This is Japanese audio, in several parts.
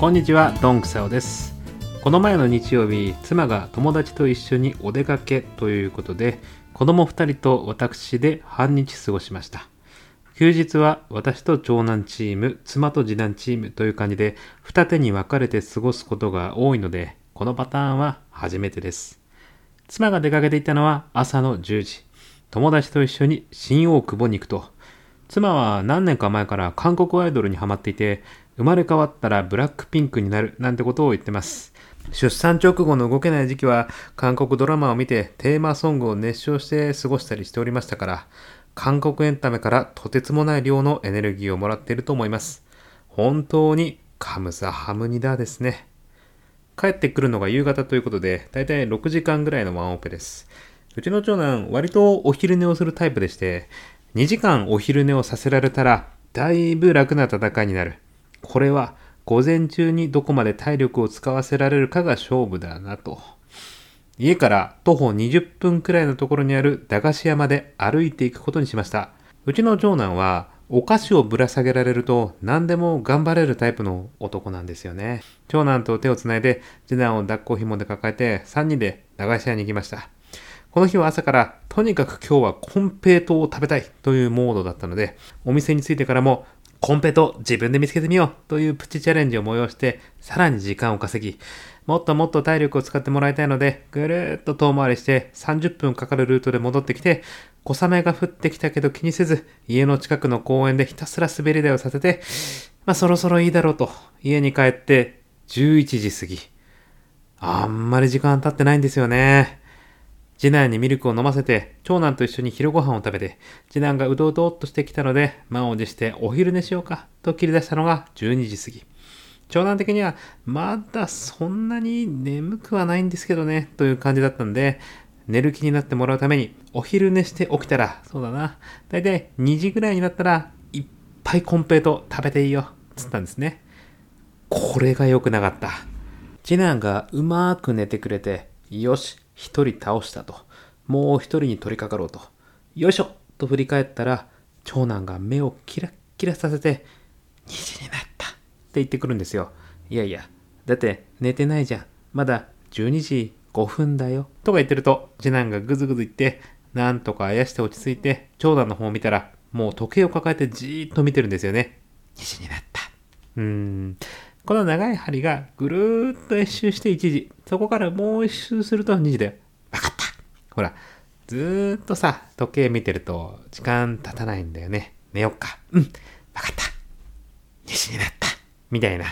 こんにちはドンクサオです。この前の日曜日妻が友達と一緒にお出かけということで子供2人と私で半日過ごしました。休日は私と長男チーム妻と次男チームという感じで二手に分かれて過ごすことが多いのでこのパターンは初めてです。妻が出かけていたのは朝の10時。友達と一緒に新大久保に行くと。妻は何年か前から韓国アイドルにハマっていて生まれ変わったらブラックピンクになるなんてことを言ってます。出産直後の動けない時期は韓国ドラマを見てテーマソングを熱唱して過ごしたりしておりましたから韓国エンタメからとてつもない量のエネルギーをもらっていると思います。本当にカムサハムニダですね。帰ってくるのが夕方ということでだいたい6時間ぐらいのワンオペです。うちの長男割とお昼寝をするタイプでして2時間お昼寝をさせられたらだいぶ楽な戦いになる。これは午前中にどこまで体力を使わせられるかが勝負だなと。家から徒歩20分くらいのところにある駄菓子屋まで歩いていくことにしました。うちの長男はお菓子をぶら下げられると何でも頑張れるタイプの男なんですよね。長男と手をつないで次男を抱っこ紐で抱えて3人で駄菓子屋に行きました。この日は朝からとにかく今日はコンペイトを食べたいというモードだったのでお店に着いてからもコンペと自分で見つけてみようというプチチャレンジを催して、さらに時間を稼ぎ、もっともっと体力を使ってもらいたいので、ぐるーっと遠回りして30分かかるルートで戻ってきて、小雨が降ってきたけど気にせず、家の近くの公園でひたすら滑り台をさせて、まあそろそろいいだろうと、家に帰って11時過ぎ。あんまり時間経ってないんですよね。次男にミルクを飲ませて、長男と一緒に昼ご飯を食べて、次男がうどうどっとしてきたので、満を持してお昼寝しようかと切り出したのが12時過ぎ。長男的には、まだそんなに眠くはないんですけどね、という感じだったんで、寝る気になってもらうために、お昼寝して起きたら、そうだな、だいたい2時ぐらいになったら、いっぱいコンペイト食べていいよ、つったんですね。これが良くなかった。次男がうまく寝てくれて、よし、一人倒したと。もう一人に取り掛かろうと。よいしょと振り返ったら、長男が目をキラッキラさせて、2時になったって言ってくるんですよ。いやいや、だって寝てないじゃん。まだ12時5分だよ。とか言ってると、次男がぐずぐず言って、なんとかあやして落ち着いて、長男の方を見たら、もう時計を抱えてじーっと見てるんですよね。2時になった。うーん。この長い針がぐるーっと一周して1時。そこからもう一周すると2時だよ。わかったほら、ずっとさ、時計見てると時間経たないんだよね。寝よっか。うん。わかった。2時になった。みたいな。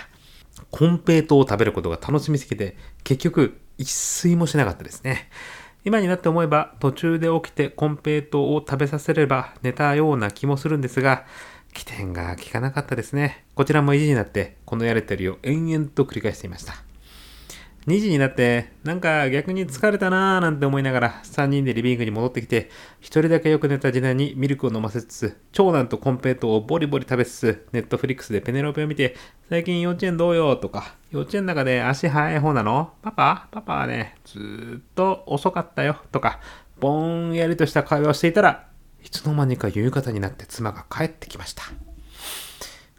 コンペイトを食べることが楽しみすぎて、結局一睡もしなかったですね。今になって思えば途中で起きてコンペイトを食べさせれば寝たような気もするんですが、起点が効かなかったですね。こちらも維持になって、このやりとりを延々と繰り返していました。2時になって、なんか逆に疲れたなーなんて思いながら、3人でリビングに戻ってきて、1人だけよく寝た次男にミルクを飲ませつつ、長男とコンペイトをボリボリ食べつつ、ネットフリックスでペネロペを見て、最近幼稚園どうよ？とか、幼稚園の中で足早い方なのパパパパはね、ずっと遅かったよとか、ぼんやりとした会話をしていたら、いつの間にか夕方になって妻が帰ってきました。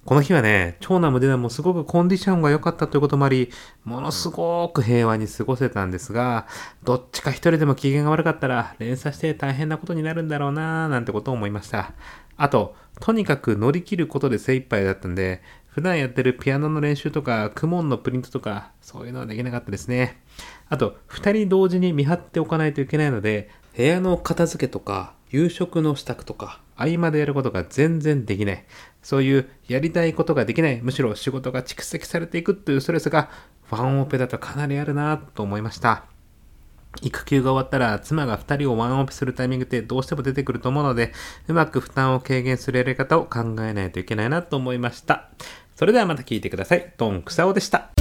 この日はね、長男も次男もすごくコンディションが良かったということもあり、ものすごく平和に過ごせたんですが、どっちか一人でも機嫌が悪かったら連鎖して大変なことになるんだろうなぁなんてことを思いました。あと、とにかく乗り切ることで精一杯だったんで、普段やってるピアノの練習とか、クモンのプリントとか、そういうのはできなかったですね。あと、二人同時に見張っておかないといけないので、部屋の片付けとか、夕食の支度とか、合間でやることが全然できない。そういうやりたいことができない。むしろ仕事が蓄積されていくというストレスが、ワンオペだとかなりあるなと思いました。育休が終わったら妻が2人をワンオペするタイミングってどうしても出てくると思うので、うまく負担を軽減するやり方を考えないといけないなと思いました。それではまた聞いてください。トンクサオでした。